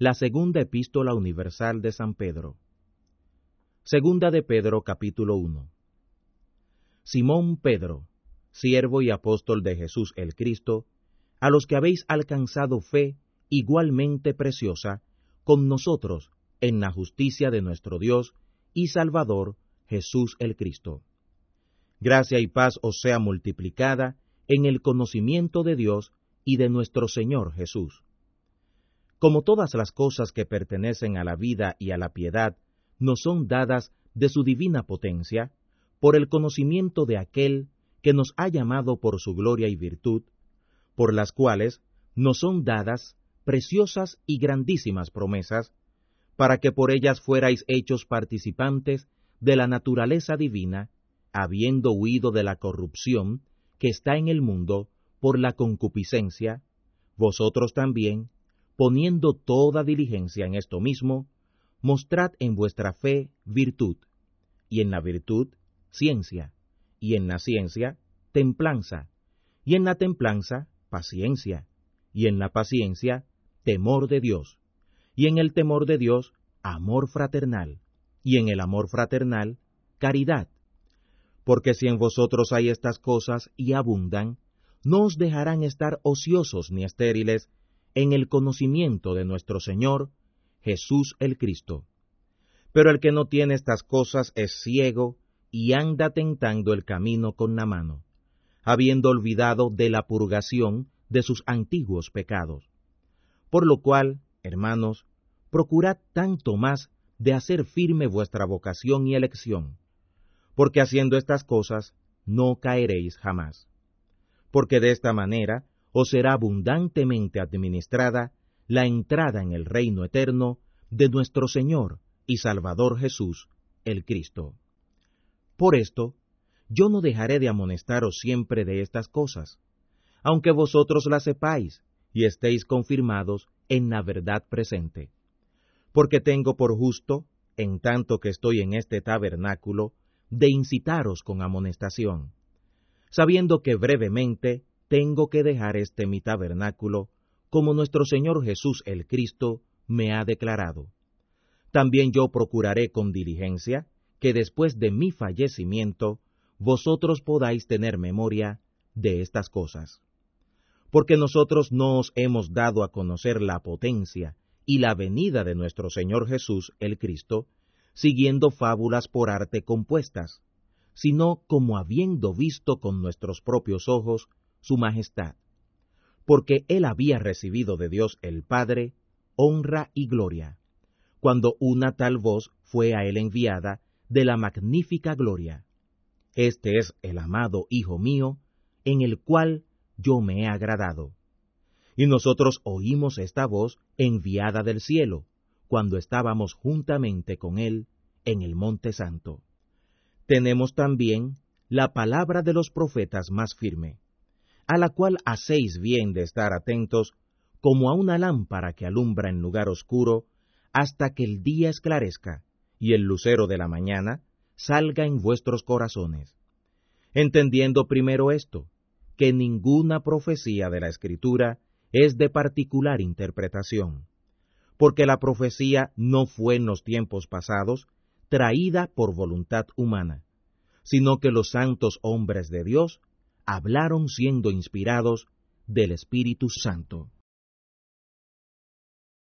La segunda epístola universal de San Pedro. Segunda de Pedro capítulo 1. Simón Pedro, siervo y apóstol de Jesús el Cristo, a los que habéis alcanzado fe igualmente preciosa con nosotros en la justicia de nuestro Dios y Salvador Jesús el Cristo. Gracia y paz os sea multiplicada en el conocimiento de Dios y de nuestro Señor Jesús como todas las cosas que pertenecen a la vida y a la piedad nos son dadas de su divina potencia, por el conocimiento de aquel que nos ha llamado por su gloria y virtud, por las cuales nos son dadas preciosas y grandísimas promesas, para que por ellas fuerais hechos participantes de la naturaleza divina, habiendo huido de la corrupción que está en el mundo por la concupiscencia, vosotros también, poniendo toda diligencia en esto mismo, mostrad en vuestra fe virtud, y en la virtud ciencia, y en la ciencia templanza, y en la templanza paciencia, y en la paciencia temor de Dios, y en el temor de Dios amor fraternal, y en el amor fraternal caridad. Porque si en vosotros hay estas cosas y abundan, no os dejarán estar ociosos ni estériles en el conocimiento de nuestro Señor Jesús el Cristo. Pero el que no tiene estas cosas es ciego y anda tentando el camino con la mano, habiendo olvidado de la purgación de sus antiguos pecados. Por lo cual, hermanos, procurad tanto más de hacer firme vuestra vocación y elección, porque haciendo estas cosas no caeréis jamás. Porque de esta manera os será abundantemente administrada la entrada en el reino eterno de nuestro Señor y Salvador Jesús, el Cristo. Por esto, yo no dejaré de amonestaros siempre de estas cosas, aunque vosotros las sepáis y estéis confirmados en la verdad presente. Porque tengo por justo, en tanto que estoy en este tabernáculo, de incitaros con amonestación, sabiendo que brevemente tengo que dejar este mi tabernáculo, como nuestro Señor Jesús el Cristo me ha declarado. También yo procuraré con diligencia que después de mi fallecimiento vosotros podáis tener memoria de estas cosas. Porque nosotros no os hemos dado a conocer la potencia y la venida de nuestro Señor Jesús el Cristo, siguiendo fábulas por arte compuestas, sino como habiendo visto con nuestros propios ojos su majestad, porque él había recibido de Dios el Padre honra y gloria, cuando una tal voz fue a él enviada de la magnífica gloria. Este es el amado Hijo mío, en el cual yo me he agradado. Y nosotros oímos esta voz enviada del cielo, cuando estábamos juntamente con él en el Monte Santo. Tenemos también la palabra de los profetas más firme a la cual hacéis bien de estar atentos como a una lámpara que alumbra en lugar oscuro, hasta que el día esclarezca y el lucero de la mañana salga en vuestros corazones. Entendiendo primero esto, que ninguna profecía de la Escritura es de particular interpretación, porque la profecía no fue en los tiempos pasados traída por voluntad humana, sino que los santos hombres de Dios hablaron siendo inspirados del Espíritu Santo.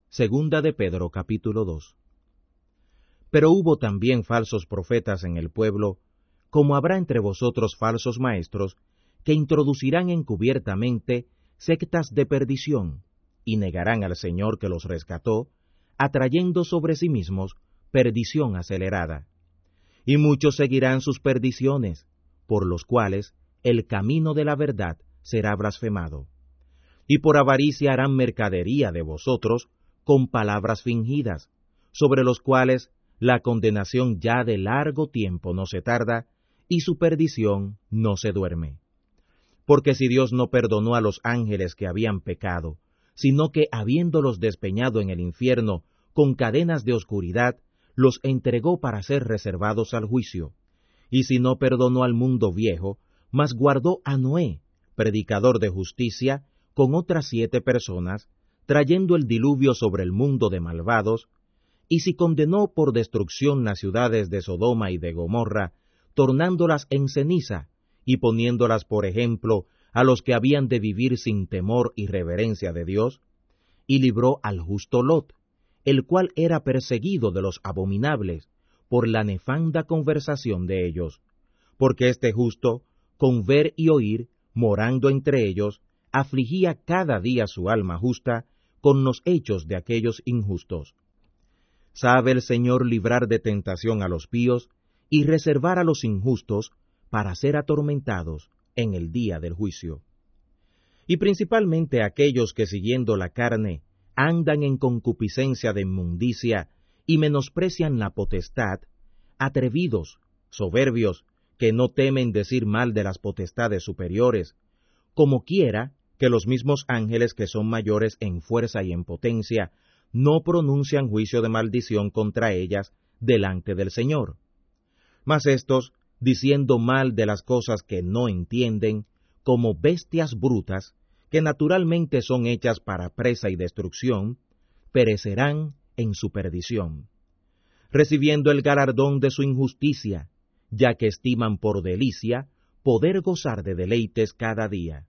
Segunda de Pedro capítulo 2 Pero hubo también falsos profetas en el pueblo, como habrá entre vosotros falsos maestros, que introducirán encubiertamente sectas de perdición, y negarán al Señor que los rescató, atrayendo sobre sí mismos perdición acelerada. Y muchos seguirán sus perdiciones, por los cuales el camino de la verdad será blasfemado. Y por avaricia harán mercadería de vosotros con palabras fingidas, sobre los cuales la condenación ya de largo tiempo no se tarda, y su perdición no se duerme. Porque si Dios no perdonó a los ángeles que habían pecado, sino que habiéndolos despeñado en el infierno con cadenas de oscuridad, los entregó para ser reservados al juicio, y si no perdonó al mundo viejo, mas guardó a Noé, predicador de justicia, con otras siete personas, trayendo el diluvio sobre el mundo de malvados, y si condenó por destrucción las ciudades de Sodoma y de Gomorra, tornándolas en ceniza, y poniéndolas por ejemplo a los que habían de vivir sin temor y reverencia de Dios, y libró al justo Lot, el cual era perseguido de los abominables, por la nefanda conversación de ellos, porque este justo, con ver y oír, morando entre ellos, afligía cada día su alma justa con los hechos de aquellos injustos. Sabe el Señor librar de tentación a los píos y reservar a los injustos para ser atormentados en el día del juicio. Y principalmente aquellos que siguiendo la carne andan en concupiscencia de inmundicia y menosprecian la potestad, atrevidos, soberbios, que no temen decir mal de las potestades superiores, como quiera que los mismos ángeles que son mayores en fuerza y en potencia no pronuncian juicio de maldición contra ellas delante del Señor. Mas estos, diciendo mal de las cosas que no entienden, como bestias brutas, que naturalmente son hechas para presa y destrucción, perecerán en su perdición, recibiendo el galardón de su injusticia, ya que estiman por delicia poder gozar de deleites cada día.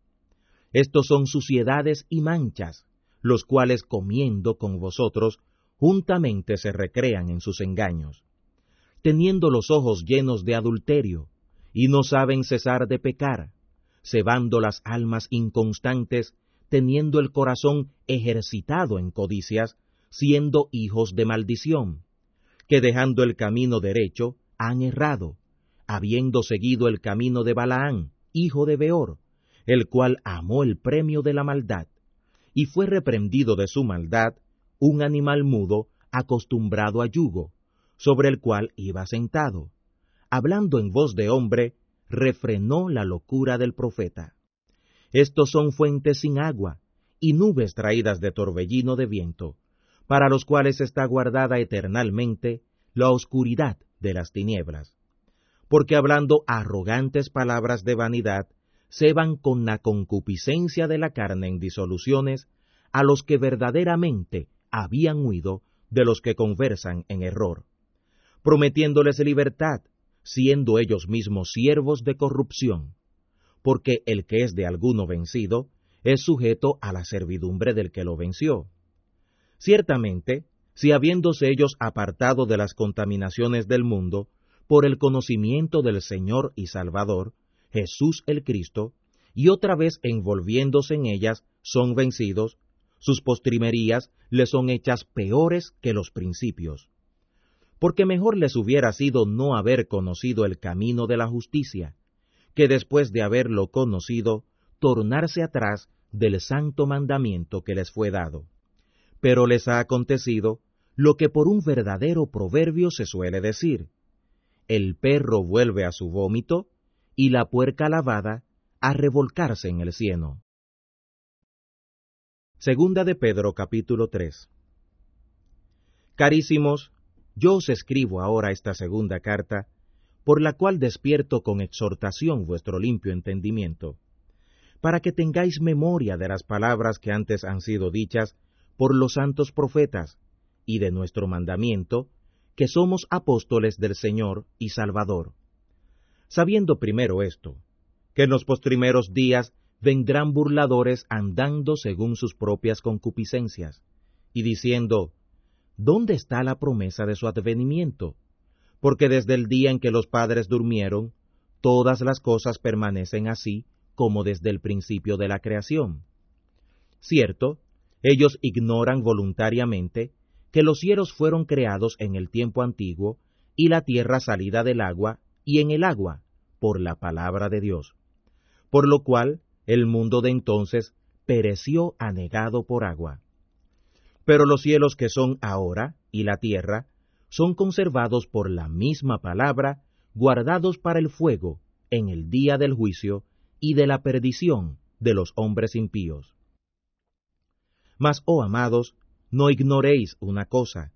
Estos son suciedades y manchas, los cuales comiendo con vosotros, juntamente se recrean en sus engaños, teniendo los ojos llenos de adulterio, y no saben cesar de pecar, cebando las almas inconstantes, teniendo el corazón ejercitado en codicias, siendo hijos de maldición, que dejando el camino derecho, han errado, habiendo seguido el camino de Balaán, hijo de Beor, el cual amó el premio de la maldad, y fue reprendido de su maldad un animal mudo acostumbrado a yugo, sobre el cual iba sentado. Hablando en voz de hombre, refrenó la locura del profeta. Estos son fuentes sin agua, y nubes traídas de torbellino de viento, para los cuales está guardada eternalmente la oscuridad de las tinieblas. Porque hablando arrogantes palabras de vanidad, se van con la concupiscencia de la carne en disoluciones a los que verdaderamente habían huido de los que conversan en error, prometiéndoles libertad, siendo ellos mismos siervos de corrupción, porque el que es de alguno vencido es sujeto a la servidumbre del que lo venció. Ciertamente, si habiéndose ellos apartado de las contaminaciones del mundo, por el conocimiento del Señor y Salvador, Jesús el Cristo, y otra vez envolviéndose en ellas, son vencidos, sus postrimerías les son hechas peores que los principios. Porque mejor les hubiera sido no haber conocido el camino de la justicia, que después de haberlo conocido, tornarse atrás del santo mandamiento que les fue dado. Pero les ha acontecido lo que por un verdadero proverbio se suele decir, el perro vuelve a su vómito y la puerca lavada a revolcarse en el cieno. Segunda de Pedro capítulo 3 Carísimos, yo os escribo ahora esta segunda carta, por la cual despierto con exhortación vuestro limpio entendimiento, para que tengáis memoria de las palabras que antes han sido dichas por los santos profetas, y de nuestro mandamiento, que somos apóstoles del Señor y Salvador sabiendo primero esto, que en los postrimeros días vendrán burladores andando según sus propias concupiscencias, y diciendo, ¿dónde está la promesa de su advenimiento? Porque desde el día en que los padres durmieron, todas las cosas permanecen así como desde el principio de la creación. Cierto, ellos ignoran voluntariamente que los cielos fueron creados en el tiempo antiguo y la tierra salida del agua y en el agua, por la palabra de Dios. Por lo cual el mundo de entonces pereció anegado por agua. Pero los cielos que son ahora y la tierra son conservados por la misma palabra, guardados para el fuego en el día del juicio y de la perdición de los hombres impíos. Mas, oh amados, no ignoréis una cosa,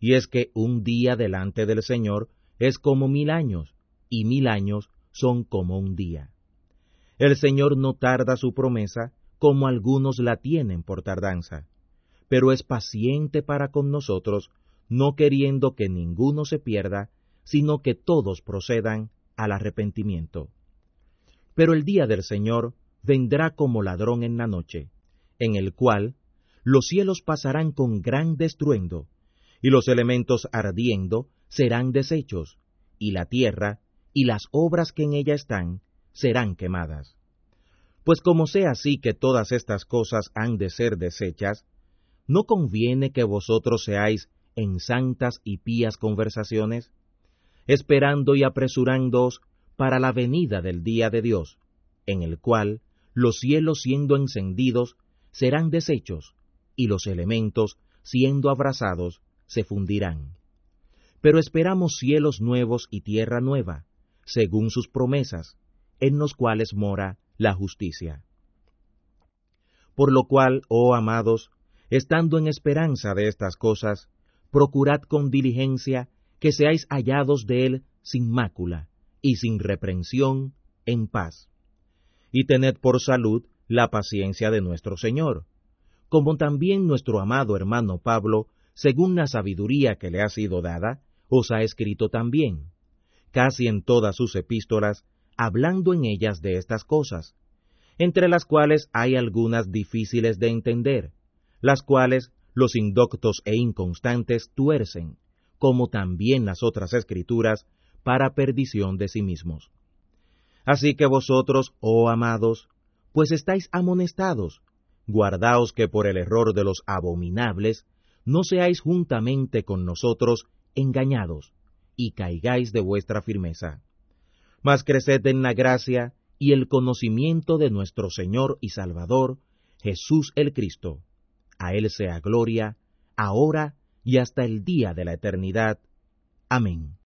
y es que un día delante del Señor es como mil años, y mil años son como un día. El Señor no tarda su promesa, como algunos la tienen por tardanza, pero es paciente para con nosotros, no queriendo que ninguno se pierda, sino que todos procedan al arrepentimiento. Pero el día del Señor vendrá como ladrón en la noche, en el cual los cielos pasarán con gran destruendo, y los elementos ardiendo serán deshechos, y la tierra y las obras que en ella están serán quemadas. Pues como sea así que todas estas cosas han de ser deshechas, ¿no conviene que vosotros seáis en santas y pías conversaciones, esperando y apresurándoos para la venida del día de Dios, en el cual los cielos siendo encendidos serán deshechos, y los elementos siendo abrasados se fundirán. Pero esperamos cielos nuevos y tierra nueva, según sus promesas, en los cuales mora la justicia. Por lo cual, oh amados, estando en esperanza de estas cosas, procurad con diligencia que seáis hallados de él sin mácula y sin reprensión, en paz. Y tened por salud la paciencia de nuestro Señor, como también nuestro amado hermano Pablo, según la sabiduría que le ha sido dada, os ha escrito también, casi en todas sus epístolas, hablando en ellas de estas cosas, entre las cuales hay algunas difíciles de entender, las cuales los indoctos e inconstantes tuercen, como también las otras escrituras, para perdición de sí mismos. Así que vosotros, oh amados, pues estáis amonestados, guardaos que por el error de los abominables no seáis juntamente con nosotros engañados, y caigáis de vuestra firmeza. Mas creced en la gracia y el conocimiento de nuestro Señor y Salvador, Jesús el Cristo a Él sea gloria, ahora y hasta el día de la eternidad. Amén.